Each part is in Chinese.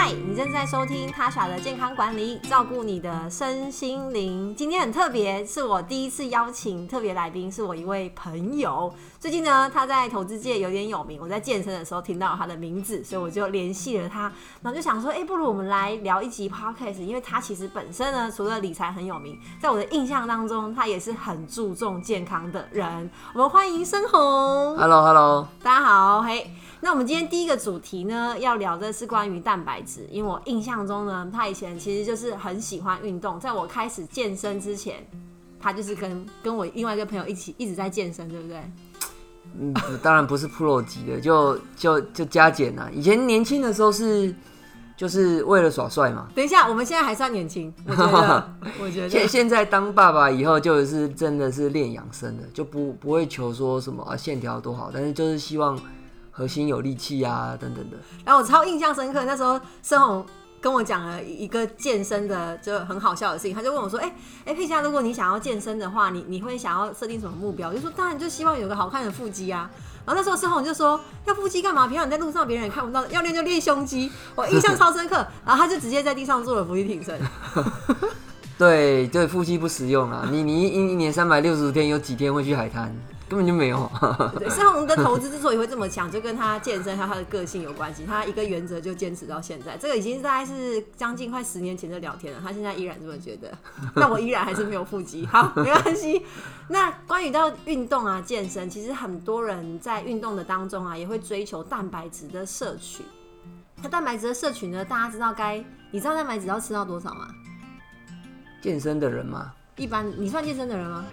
嗨，你正在收听他傻的健康管理，照顾你的身心灵。今天很特别，是我第一次邀请特别来宾，是我一位朋友。最近呢，他在投资界有点有名，我在健身的时候听到他的名字，所以我就联系了他，然后就想说，哎，不如我们来聊一集 podcast，因为他其实本身呢，除了理财很有名，在我的印象当中，他也是很注重健康的人。我们欢迎深红。Hello，Hello，大家好，嘿。那我们今天第一个主题呢，要聊的是关于蛋白质，因为我印象中呢，他以前其实就是很喜欢运动，在我开始健身之前，他就是跟跟我另外一个朋友一起一直在健身，对不对？嗯，当然不是 pro 级的，就就就加减啊。以前年轻的时候是就是为了耍帅嘛，等一下，我们现在还算年轻，我觉得，我觉得，现现在当爸爸以后，就是真的是练养生的，就不不会求说什么啊线条多好，但是就是希望核心有力气啊等等的。然后我超印象深刻，那时候申红跟我讲了一个健身的就很好笑的事情，他就问我说：“哎、哎、佩佳，如果你想要健身的话，你你会想要设定什么目标？”我就说：“当然就希望有个好看的腹肌啊。”然后那时候申红就说：“要腹肌干嘛？平常你在路上别人也看不到，要练就练胸肌。”我印象超深刻。然后他就直接在地上做了伏地挺身。对对，腹肌不实用啊！你你一一年三百六十天有几天会去海滩？根本就没有。对，申红的投资之所以会这么强，就跟他健身还有他的个性有关系。他一个原则就坚持到现在，这个已经大概是将近快十年前的聊天了。他现在依然这么觉得，那我依然还是没有腹肌。好，没关系。那关于到运动啊、健身，其实很多人在运动的当中啊，也会追求蛋白质的摄取。那蛋白质的摄取呢，大家知道该你知道蛋白质要吃到多少吗？健身的人吗，一般你算健身的人吗？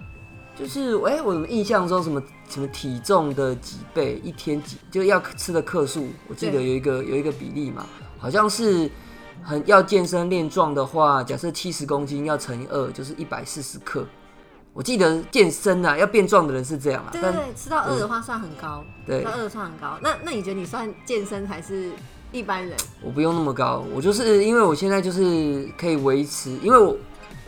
就是哎、我怎么印象中什么什么体重的几倍，一天几就要吃的克数，我记得有一个有一个比例嘛，好像是很要健身练壮的话，假设七十公斤要乘以二，就是一百四十克。我记得健身啊，要变壮的人是这样啊，对对，吃到二的话算很高，对吃到二算很高。那那你觉得你算健身还是一般人？我不用那么高，我就是因为我现在就是可以维持，因为我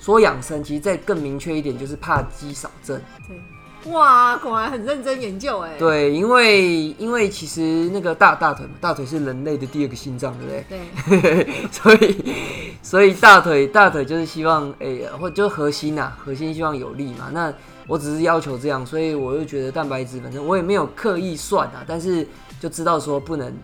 说养生，其实再更明确一点，就是怕肌少症。对，哇，果然很认真研究哎。对，因为因为其实那个大大腿嘛，大腿是人类的第二个心脏，对不对？对，所以所以大腿大腿就是希望诶、或就是核心呐、核心希望有力嘛。那我只是要求这样，所以我又觉得蛋白质，反正我也没有刻意算啊，但是就知道说不能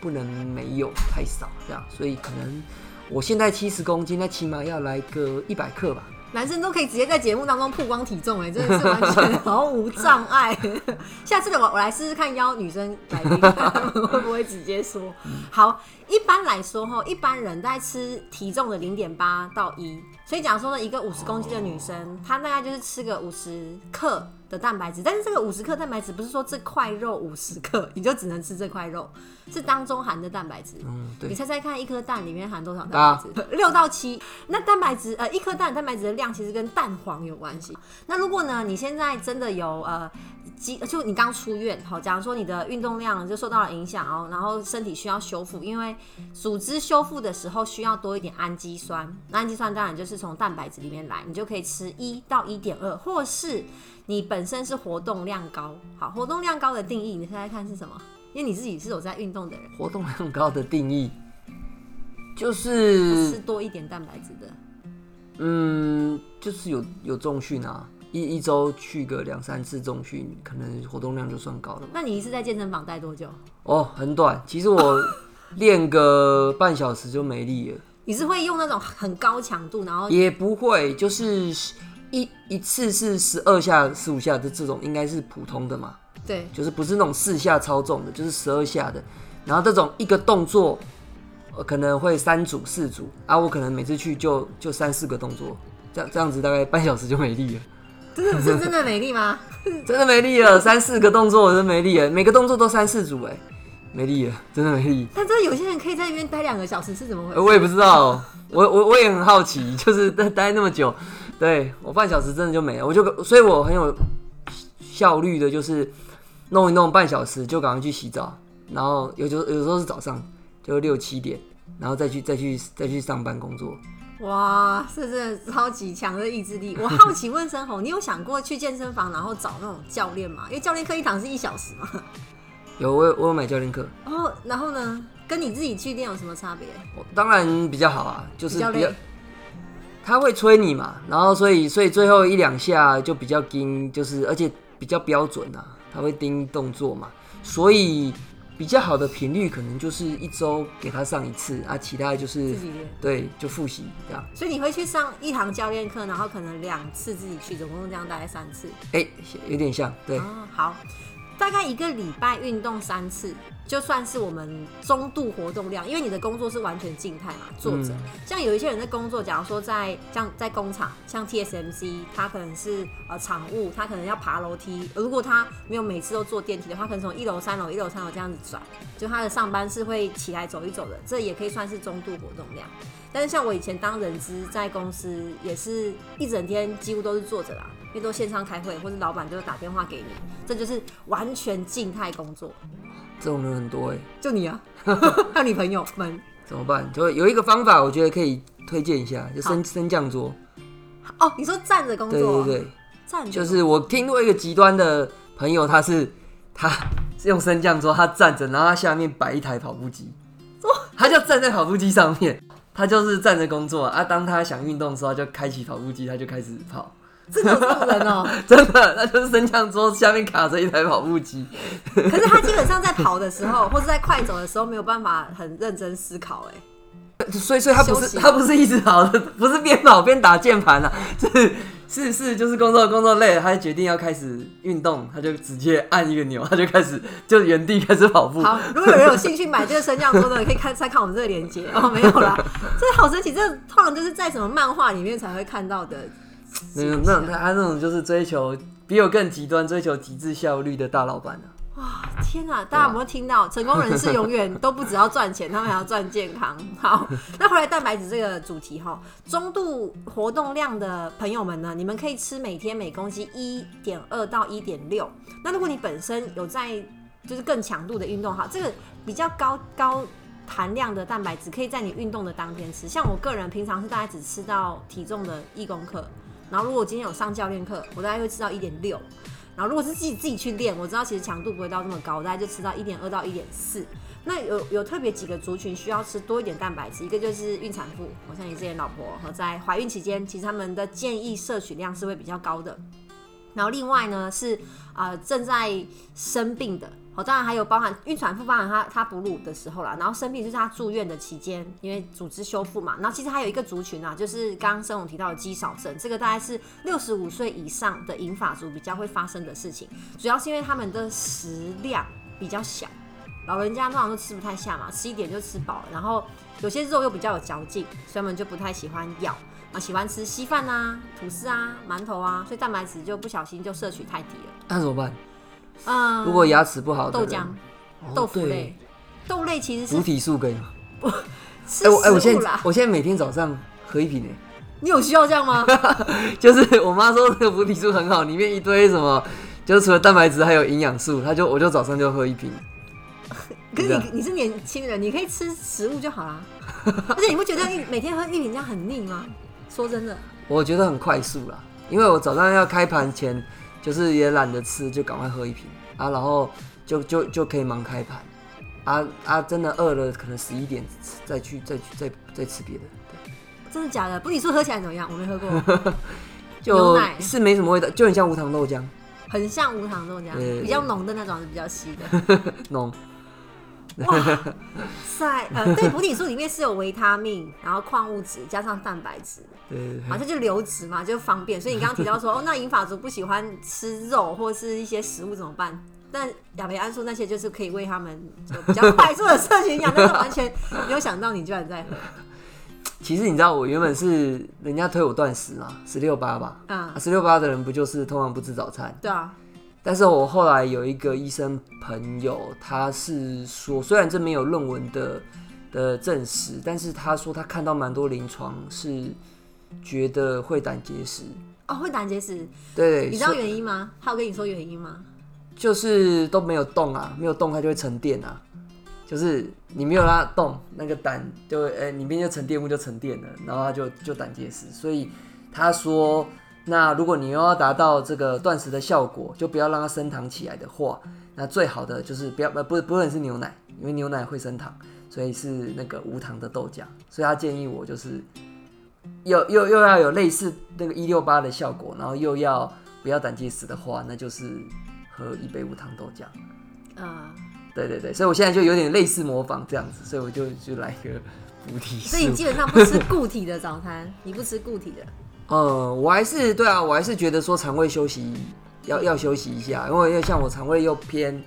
不能没有太少这样，所以可能我现在七十公斤，那起码要来个一百克吧。男生都可以直接在节目当中曝光体重哎，真的是完全毫无障碍。下次的我我来试试看邀女生来宾，会不会直接说。好，一般来说哈，一般人在吃体重的零点八到一，所以假如说呢，一个五十公斤的女生，她大概就是吃个五十克的蛋白质，但是这个五十克蛋白质不是说这块肉五十克你就只能吃这块肉，是当中含的蛋白质。嗯，对你，猜猜看，一颗蛋里面含多少蛋白质？六到七。那蛋白质，呃，一颗蛋蛋白质的量其实跟蛋黄有关系。那如果呢，你现在真的有呃，肌，就你刚出院，好，假如说你的运动量就受到了影响哦，然后身体需要修复，因为组织修复的时候需要多一点氨基酸，那氨基酸当然就是从蛋白质里面来，你就可以吃一到一点二，或是你本身是活动量高，好，活动量高的定义，你猜猜看是什么？因为你自己是有在运动的人。活动量高的定义就吃是多一点蛋白质的，嗯，就是有有重训啊，一一周去个两三次重训，可能活动量就算高了。那你一次在健身房待多久？哦，很短，其实我练个半小时就没力了，你是会用那种很高强度，然后也不会，就是一一次是十二下、十五下的这种，应该是普通的嘛，对就是不是那种四下超重的，就是十二下的。然后这种一个动作，呃，可能会三组、四组啊，我可能每次去就就三四个动作，这样这样子大概半小时就没力了。真的是真的没力吗？真的没力了，三四个动作我真没力了，每个动作都三四组哎，没力了，真的没力。但真的有些人可以在那边待两个小时，是怎么回事？呃我也不知道，我我我也很好奇，就是待待那么久，对我半小时真的就没了，我就所以我很有效率的，就是弄一弄半小时就赶快去洗澡，然后有时候有时候是早上就六七点，然后再去再去再去上班工作。哇，是真的超级强的意志力。我好奇问生红，你有想过去健身房然后找那种教练吗？因为教练课一堂是一小时嘛。有我有我有买教练课，哦，然后呢，跟你自己去练有什么差别？我当然比较好啊，就是比较他会催你嘛，然后所以所以最后一两下就比较盯，就是而且比较标准啊，他会盯动作嘛，所以比较好的频率可能就是一周给他上一次啊，其他的就是自己练。对就复习这样。所以你会去上一堂教练课，然后可能两次自己去，总共这样大概三次。哎、有点像对，哦，好，大概一个礼拜运动三次，就算是我们中度活动量，因为你的工作是完全静态嘛，坐着。嗯像有一些人在工作，假如说在像在工厂，像 TSMC，他可能是呃厂务，他可能要爬楼梯，如果他没有每次都坐电梯的话，可能从一楼、三楼、一楼、三楼这样子转，就他的上班是会起来走一走的，这也可以算是中度活动量。但是像我以前当人资在公司，也是一整天几乎都是坐着啦，因为都线上开会，或者老板就会打电话给你，这就是完全静态工作。这种人很多哎、就你啊，还有你朋友们怎么办？就有一个方法，我觉得可以推荐一下，就升升降桌。哦，你说站着工对作，对对对，站着就是我听过一个极端的朋友，他是他是用升降桌，他站着，然后他下面摆一台跑步机，他就站在跑步机上面，他就是站着工作啊。当他想运动的时候，他就开启跑步机，他就开始跑。真的有这种人哦、真的，那就是升降桌下面卡着一台跑步机。可是他基本上在跑的时候，或是在快走的时候，没有办法很认真思考、哎，所以，所以他不是他不是一直跑的，不是边跑边打键盘啊，是是是，就是工作工作累了，他决定要开始运动，他就直接按一个钮，他就开始就原地开始跑步。好，如果有人有兴趣买这个升降桌的，可以看再看我们这个链接哦。没有啦，这好神奇，这通常就是在什么漫画里面才会看到的 那种那种他他那种就是追求比我更极端、追求极致效率的大老板啊。哇，天哪！大家有没有听到？成功人士永远都不只要赚钱，他们还要赚健康。好，那回来蛋白质这个主题哈，中度活动量的朋友们呢，你们可以吃每天每公斤一点二到一点六。那如果你本身有在就是更强度的运动哈，这个比较高高含量的蛋白质可以在你运动的当天吃。像我个人平常是大概只吃到体重的一公克，然后如果今天有上教练课，我大概会吃到一点六。然后如果是自己自己去练，我知道其实强度不会到这么高，大概就吃到一点二到一点四。那有有特别几个族群需要吃多一点蛋白质，一个就是孕产妇，我像你这些老婆和在怀孕期间，其实他们的建议摄取量是会比较高的。然后另外呢是啊、正在生病的，好、当然还有包含孕产妇，包含她她哺乳的时候啦，然后生病就是她住院的期间，因为组织修复嘛。然后其实还有一个族群啊，就是刚刚生总提到的肌少症，这个大概是六十五岁以上的银发族比较会发生的事情，主要是因为他们的食量比较小。老人家通常都吃不太下嘛，吃一点就吃饱了，然后有些肉又比较有嚼劲，所以他们就不太喜欢咬啊，喜欢吃稀饭啊、吐司啊、馒头啊，所以蛋白质就不小心就摄取太低了。那怎么办？嗯，如果牙齿不好，豆浆、哦豆腐对类、豆类其实补是体素可以吗？我哎、我食物啦。现在我现在每天早上喝一瓶哎，你有需要这样吗？就是我妈说这个补体素很好，里面一堆什么，就是除了蛋白质还有营养素，她就我就早上就喝一瓶。可是你你是年轻人，你可以吃食物就好啦。而且你不觉得一每天喝一瓶这样很腻吗？说真的，我觉得很快速啦，因为我早上要开盘前，就是也懒得吃，就赶快喝一瓶啊，然后就就就可以忙开盘。啊啊，真的饿了，可能十一点再去再去再再吃别的，真的假的？不，你说喝起来怎么样？我没喝过，牛就奶是没什么味道，就很像无糖豆浆很像无糖豆浆，比较浓的那种，是比较稀的。浓。塞，呃，对，补体素里面是有维他命，然后矿物质加上蛋白质，对对对啊，这就流质嘛，就方便。所以你刚刚提到说，哦，那银发族不喜欢吃肉或是一些食物怎么办？但亚培安素那些就是可以为他们就比较快速的摄取营养，但是完全没有想到你居然在喝，其实你知道，我原本是人家推我断食嘛，十六八吧，嗯啊，，十六八的人不就是通常不吃早餐？对啊，但是我后来有一个医生朋友，他是说，虽然这没有论文的的证实，但是他说他看到蛮多临床是觉得会胆结石。哦，会胆结石，对，你知道原因吗？他有跟你说原因吗？就是都没有动啊，没有动它就会沉淀啊，就是你没有让它动，那个胆就呃里面就沉淀物就沉淀了，然后它就就胆结石。所以他说那如果你又要达到这个断食的效果，就不要让它升糖起来的话，那最好的就是不要呃不不论是牛奶，因为牛奶会升糖，所以是那个无糖的豆浆。所以他建议我就是又又又要有类似那个一六八的效果，然后又要不要胆结石的话，那就是喝一杯无糖豆浆。啊、对对对，所以我现在就有点类似模仿这样子，所以我就就来一个补体所以你。基本上不吃固体的早餐，你不吃固体的。嗯，我还是对啊，我还是觉得说肠胃休息要要休息一下，因为因为像我肠胃又偏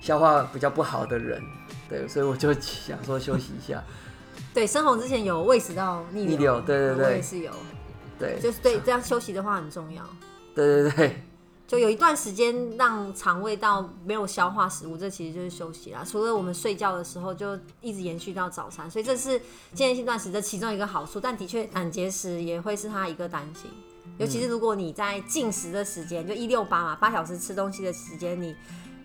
消化比较不好的人，对，所以我就想说休息一下。对，生红之前有胃食道逆流，逆流对对对我也是有，对，就是对这样休息的话很重要。对对对，就有一段时间让肠胃道没有消化食物，这其实就是休息啦。除了我们睡觉的时候，就一直延续到早餐，所以这是间歇性断食的其中一个好处。但的确，胆结石也会是它一个担心，尤其是如果你在进食的时间，就一六八嘛，八小时吃东西的时间，你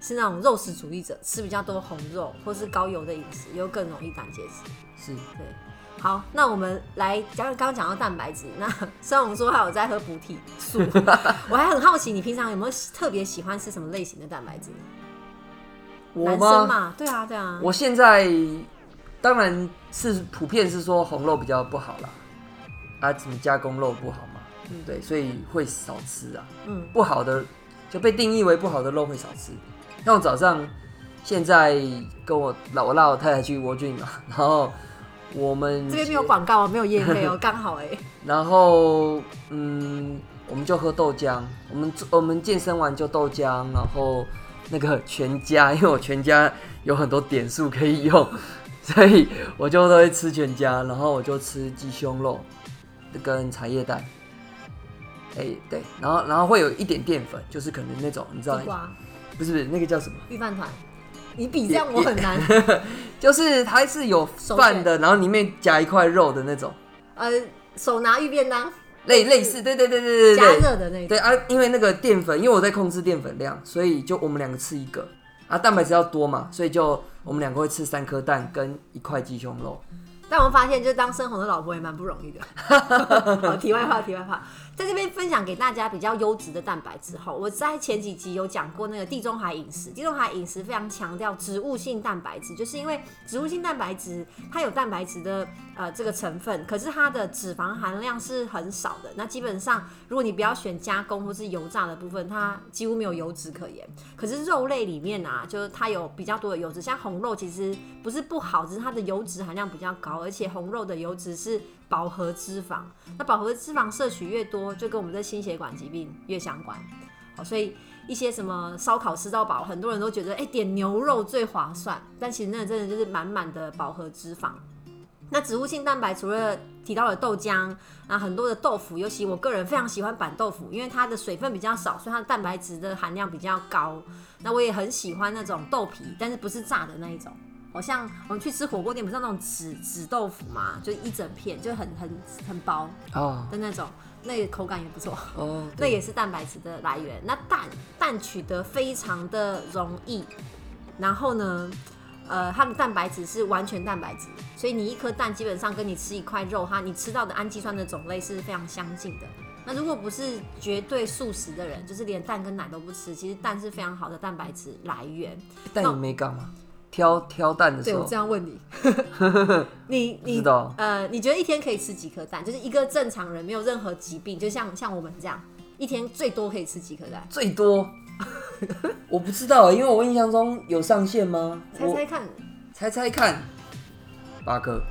是那种肉食主义者，吃比较多红肉或是高油的饮食，又更容易胆结石。是。对，好，那我们来讲刚刚讲到蛋白质，那 虽然我们说还有在喝补体素，我还很好奇，你平常有没有特别喜欢吃什么类型的蛋白质？我男生吗？嘛，对啊，对啊，我现在当然是普遍是说红肉比较不好啦，啊，什么加工肉不好嘛，嗯对，所以会少吃啊。嗯，不好的就被定义为不好的肉会少吃。像我早上现在跟我老我拉我太太去蜗郡嘛，然后我们这边没有广告啊，没有业配哦，刚好哎，然后嗯，我们就喝豆浆，我们我们健身完就豆浆，然后那个全家，因为我全家有很多点数可以用，所以我就都会吃全家，然后我就吃鸡胸肉跟茶叶蛋。哎、对，然后然后会有一点淀粉，就是可能那种你知道不是不是那个叫什么？预饭团，你比这样我很难，就是它是有饭的，然后里面夹一块肉的那种，呃，手拿玉便当，类类似，对对对对对加，热的那个，对啊，因为那个淀粉，因为我在控制淀粉量，所以就我们两个吃一个。啊，蛋白质要多嘛，所以就我们两个会吃三颗蛋跟一块鸡胸肉。但我发现，就当生红的老婆也蛮不容易的。好，题外话，题外话，在这边分享给大家比较优质的蛋白质后，我在前几集有讲过那个地中海饮食。地中海饮食非常强调植物性蛋白质，就是因为植物性蛋白质它有蛋白质的呃这个成分，可是它的脂肪含量是很少的。那基本上，如果你不要选加工或是油炸的部分，它几乎没有油脂可言。可是肉类里面啊，就是它有比较多的油脂，像红肉其实不是不好，只是它的油脂含量比较高，而且红肉的油脂是饱和脂肪。那饱和脂肪摄取越多，就跟我们的心血管疾病越相关。好，所以一些什么烧烤吃到饱，很多人都觉得哎、点牛肉最划算，但其实那真的就是满满的饱和脂肪。那植物性蛋白除了提到了豆浆，啊，很多的豆腐，尤其我个人非常喜欢板豆腐，因为它的水分比较少，所以它的蛋白质的含量比较高。那我也很喜欢那种豆皮，但是不是炸的那一种。好像我们去吃火锅店，不是那种紫紫豆腐嘛，就一整片，就很很很薄哦的那种，那个口感也不错。哦，那也是蛋白质的来源。那蛋蛋取得非常的容易，然后呢，呃，它的蛋白质是完全蛋白质，所以你一颗蛋基本上跟你吃一块肉，哈你吃到的氨基酸的种类是非常相近的。那如果不是绝对素食的人，就是连蛋跟奶都不吃，其实蛋是非常好的蛋白质来源。但你没干嘛？挑挑蛋的时候对我这，样问你，你不你知道呃，你觉得一天可以吃几颗蛋？就是一个正常人没有任何疾病，就像像我们这样，一天最多可以吃几颗蛋？最多 我不知道，因为我印象中有上限吗？我猜猜看。猜猜看，八颗。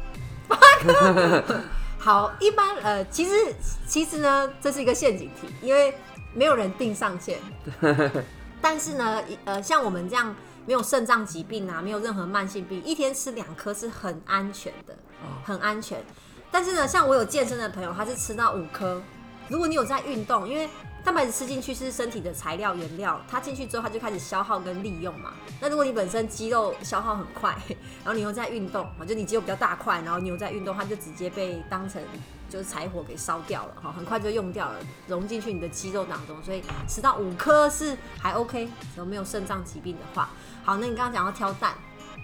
好，一般呃，其实其实呢，这是一个陷阱题，因为没有人定上限。但是呢，一呃，像我们这样没有肾脏疾病啊，没有任何慢性病，一天吃两颗是很安全的，很安全。但是呢，像我有健身的朋友，他是吃到五颗。如果你有在运动，因为蛋白质吃进去是身体的材料原料，它进去之后它就开始消耗跟利用嘛。那如果你本身肌肉消耗很快，然后你又在运动，就你肌肉比较大块，然后你又在运动，它就直接被当成就是柴火给烧掉了哈，很快就用掉了，融进去你的肌肉当中。所以吃到五颗是还 OK，只要没有肾脏疾病的话。好，那你刚刚讲到挑蛋，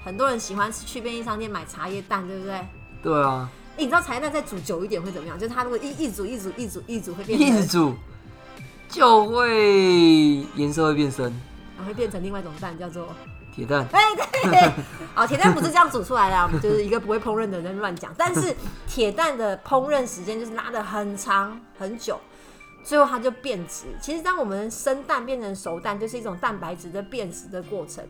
很多人喜欢去便利商店买茶叶蛋，对不对？对啊，欸你知道茶叶蛋再煮久一点会怎么样？就是它如果一一煮一煮一煮一煮会变成一直煮，就会颜色会变深，然后会变成另外一种蛋，叫做铁蛋。哎对，好，铁蛋不是这样煮出来的啊，我们就是一个不会烹饪的人乱讲。但是铁蛋的烹饪时间就是拉的很长很久，最后它就变质。其实当我们生蛋变成熟蛋，就是一种蛋白质的变质的过程。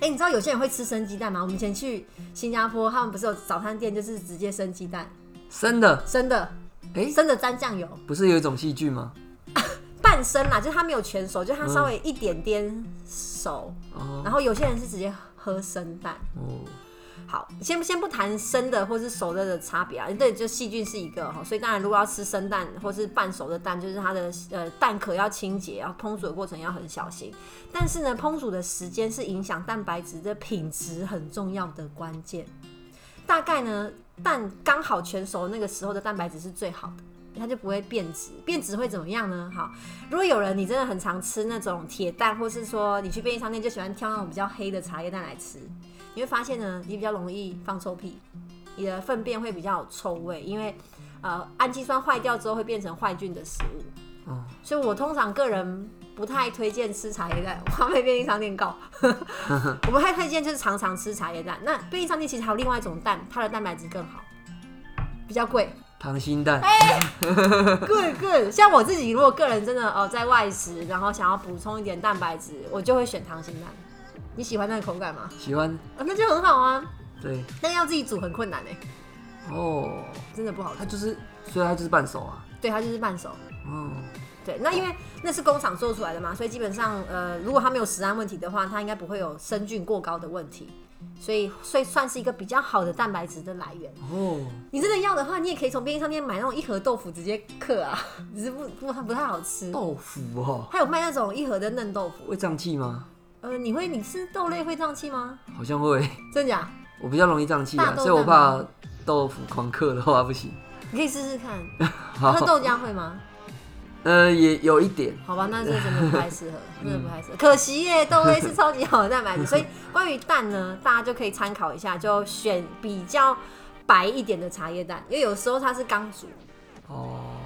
哎、你知道有些人会吃生鸡蛋吗？我们以前去新加坡，他们不是有早餐店，就是直接生鸡蛋，生的，生的，哎、生的沾酱油，不是有一种细菌吗？半生啦，就是它没有全熟，就它稍微一点点熟。哦然后有些人是直接喝生蛋。哦，好，先先不谈生的或是熟的的差别啊，对，就细菌是一个哈，所以当然如果要吃生蛋或是半熟的蛋，就是它的呃蛋壳要清洁，然后烹煮的过程要很小心。但是呢，烹煮的时间是影响蛋白质的品质很重要的关键。大概呢，蛋刚好全熟那个时候的蛋白质是最好的。它就不会变质，变质会怎么样呢？好，如果有人你真的很常吃那种铁蛋，或是说你去便利商店就喜欢挑那种比较黑的茶叶蛋来吃，你会发现呢，你比较容易放臭屁，你的粪便会比较有臭味，因为呃氨基酸坏掉之后会变成坏菌的食物。哦所以我通常个人不太推荐吃茶叶蛋，我怕被便利商店告。我不太推荐就是常常吃茶叶蛋。那便利商店其实还有另外一种蛋，它的蛋白质更好，比较贵。溏心蛋，哎 good good，像我自己如果个人真的哦在外食，然后想要补充一点蛋白质，我就会选溏心蛋。你喜欢那个口感吗？喜欢，啊，那就很好啊。对，但要自己煮很困难哎、哦，真的不好吃。它就是，所以它就是半熟啊，对，它就是半熟。哦，对，那因为那是工厂做出来的嘛，所以基本上呃，如果它没有食安问题的话，它应该不会有生菌过高的问题。所以，所以算是一个比较好的蛋白质的来源。哦，你真的要的话，你也可以从便利商店买那种一盒豆腐直接嗑啊，只是不不不太好吃。豆腐哦，还有卖那种一盒的嫩豆腐，会胀气吗？呃，你会你吃豆类会胀气吗？好像会，真假？我比较容易胀气啊，所以我怕豆腐狂嗑的话不行。你可以试试看。好喝，豆浆会吗？呃，也有一点，好吧，那这真的不太适合，真的不太适合。可惜耶，豆类是超级好的蛋白质，所以关于蛋呢，大家就可以参考一下，就选比较白一点的茶叶蛋，因为有时候它是刚煮，哦，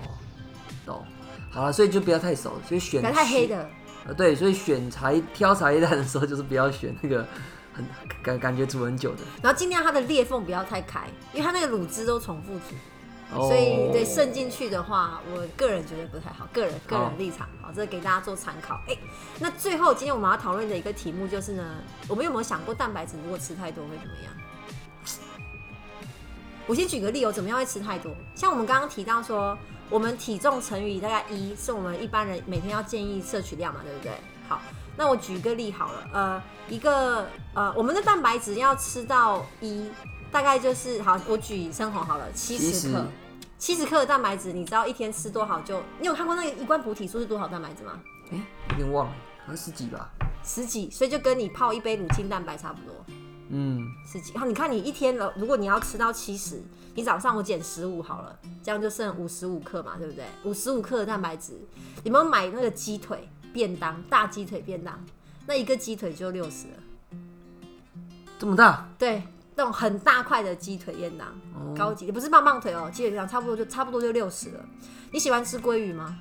懂。好了，所以就不要太熟，所以选不要太黑。的。呃，对，所以选茶挑茶叶蛋的时候，就是不要选那个很感感觉煮很久的。然后尽量它的裂缝不要太开，因为它那个卤汁都重复煮，哦所以对渗进去的话，我个人觉得不太好，个人个人立场，好，这个给大家做参考。哎、那最后今天我们要讨论的一个题目就是呢，我们有没有想过蛋白质如果吃太多会怎么样？我先举个例哦，怎么样会吃太多？像我们刚刚提到说，我们体重乘以大概一，是我们一般人每天要建议摄取量嘛，对不对？好，那我举个例好了，呃，一个呃，我们的蛋白质要吃到一，大概就是好，我举生红好了，七十克，七十克的蛋白质，你知道一天吃多少就？你有看过那个一罐补体素是多少蛋白质吗？哎、有点忘了，好像十几吧。十几，所以就跟你泡一杯乳清蛋白差不多。嗯，十几，好，你看你一天了，如果你要吃到七十，你早上我减十五好了，这样就剩五十五克嘛，对不对？五十五克的蛋白质，你们买那个鸡腿便当，大鸡腿便当，那一个鸡腿就六十了，这么大，对，那种很大块的鸡腿燕囊，哦高级也，不是棒棒腿哦，鸡腿燕囊差不多就差不多就六十了。你喜欢吃鲑鱼吗？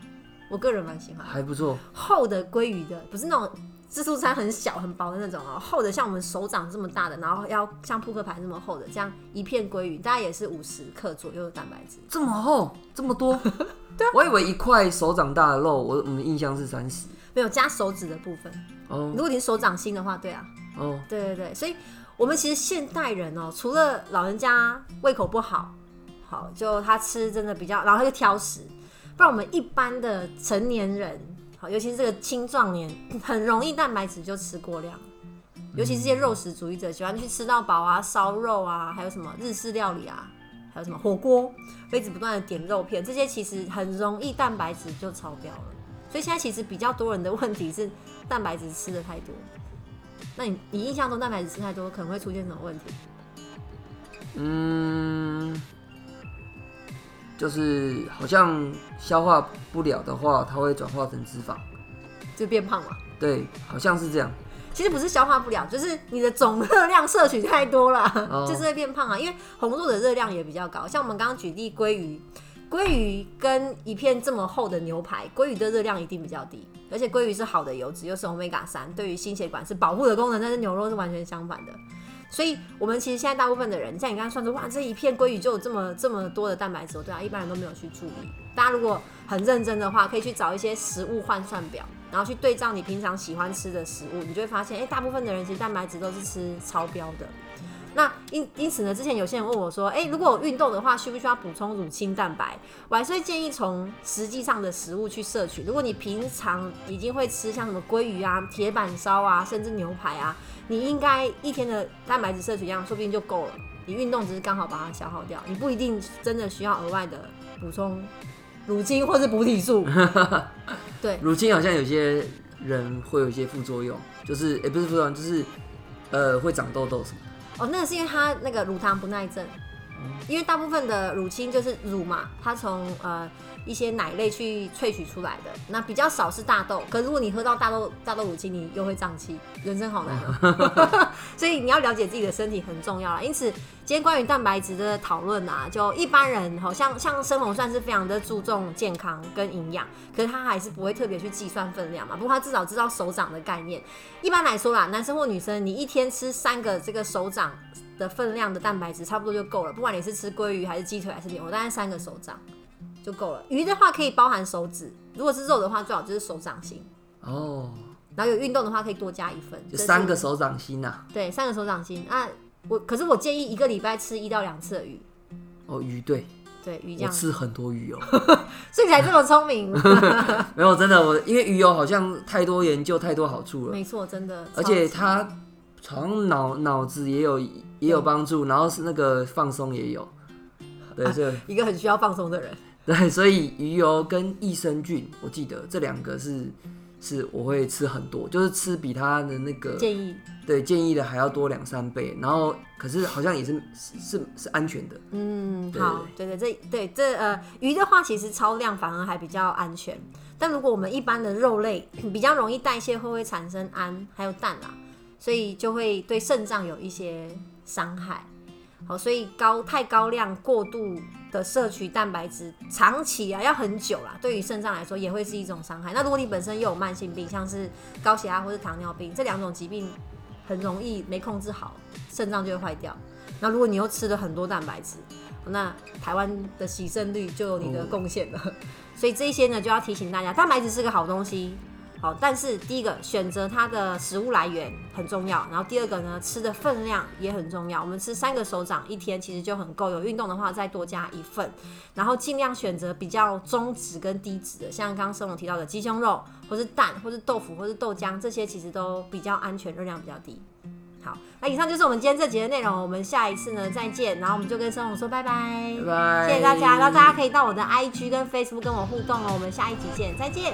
我个人蛮喜欢，还不错。厚的鲑鱼的，不是那种自助餐很小很薄的那种哦，厚的像我们手掌这么大的，然后要像扑克牌那么厚的，这样一片鲑鱼大概也是五十克左右的蛋白质。这么厚，这么多。对啊，我以为一块手掌大的肉，我我们印象是三十。没有加手指的部分，哦如果你是手掌心的话，对啊，哦，对对对，所以我们其实现代人哦，除了老人家胃口不好，好就他吃真的比较，然后他就挑食，不然我们一般的成年人，好，尤其是这个青壮年，很容易蛋白质就吃过量。尤其是这些肉食主义者，喜欢去吃到饱啊、烧肉啊，还有什么日式料理啊，还有什么火锅，会一直不断的点肉片，这些其实很容易蛋白质就超标了。所以现在其实比较多人的问题是蛋白质吃的太多。那你你印象中蛋白质吃太多可能会出现什么问题？嗯，就是好像消化不了的话，它会转化成脂肪。就变胖嘛？对，好像是这样。其实不是消化不了，就是你的总热量摄取太多了，哦 就是会变胖啊。因为红肉的热量也比较高，像我们刚刚举例鲑鱼，鲑鱼跟一片这么厚的牛排，鲑鱼的热量一定比较低，而且鲑鱼是好的油脂，又是 omega 三，对于心血管是保护的功能，但是牛肉是完全相反的。所以，我们其实现在大部分的人，像你刚刚算出，哇，这一片鲑鱼就有这么这么多的蛋白质，对啊，一般人都没有去注意。大家如果很认真的话，可以去找一些食物换算表，然后去对照你平常喜欢吃的食物，你就会发现，哎，大部分的人其实蛋白质都是吃超标的。那因因此呢，之前有些人问我说，哎，如果我运动的话，需不需要补充乳清蛋白？我还是会建议从实际上的食物去摄取。如果你平常已经会吃像什么鲑鱼啊、铁板烧啊，甚至牛排啊。你应该一天的蛋白质摄取量说不定就够了，你运动只是刚好把它消耗掉，你不一定真的需要额外的补充乳清或是补体素。对，乳清好像有些人会有一些副作用，就是也不是副作用，就是呃会长痘痘什么。哦，那个是因为他那个乳糖不耐症，因为大部分的乳清就是乳嘛，它从呃。一些奶类去萃取出来的，那比较少是大豆。可如果你喝到大豆大豆乳清，你又会胀气，人生好难。所以你要了解自己的身体很重要啦。因此，今天关于蛋白质的讨论啊，就一般人好像像生龙算是非常的注重健康跟营养，可是他还是不会特别去计算分量嘛。不过他至少知道手掌的概念。一般来说啦，男生或女生，你一天吃三个这个手掌的分量的蛋白质，差不多就够了。不管你是吃鲑鱼还是鸡腿还是牛，大概三个手掌。就够了。鱼的话可以包含手指，如果是肉的话，最好就是手掌心。哦。然后有运动的话，可以多加一份。就三个手掌心呐。对，三个手掌心。那我可是我建议一个礼拜吃一到两次的鱼。哦，鱼对。对鱼这样。吃很多鱼哦。所以才这么聪明。没有真的，我因为鱼油好像太多研究，太多好处了。没错，真的。而且它好像脑脑子也有也有帮助，然后是那个放松也有。对，这一个很需要放松的人。对，所以鱼油跟益生菌，我记得这两个是是我会吃很多，就是吃比他的那个建议对建议的还要多两三倍，然后可是好像也是是是安全的。嗯，好，对对，这对这呃鱼的话，其实超量反而还比较安全，但如果我们一般的肉类 比较容易代谢，会不会产生氨还有氮啊，所以就会对肾脏有一些伤害。好，所以高太高量过度的摄取蛋白质，长期啊要很久啦，对于肾脏来说也会是一种伤害。那如果你本身又有慢性病，像是高血压或是糖尿病这两种疾病，很容易没控制好，肾脏就会坏掉。那如果你又吃了很多蛋白质，那台湾的洗肾率就有你的贡献了。所以这些呢，就要提醒大家，蛋白质是个好东西。好，但是第一个选择它的食物来源很重要，然后第二个呢，吃的分量也很重要。我们吃三个手掌一天其实就很够，有运动的话再多加一份，然后尽量选择比较中脂跟低脂的，像刚刚生龙提到的鸡胸肉，或是蛋，或是豆腐，或是豆浆，这些其实都比较安全，热量比较低。好，那以上就是我们今天这集的内容，我们下一次呢再见，然后我们就跟生龙说拜拜，拜拜，谢谢大家，然后大家可以到我的 IG 跟 Facebook 跟我互动哦，我们下一集见，再见。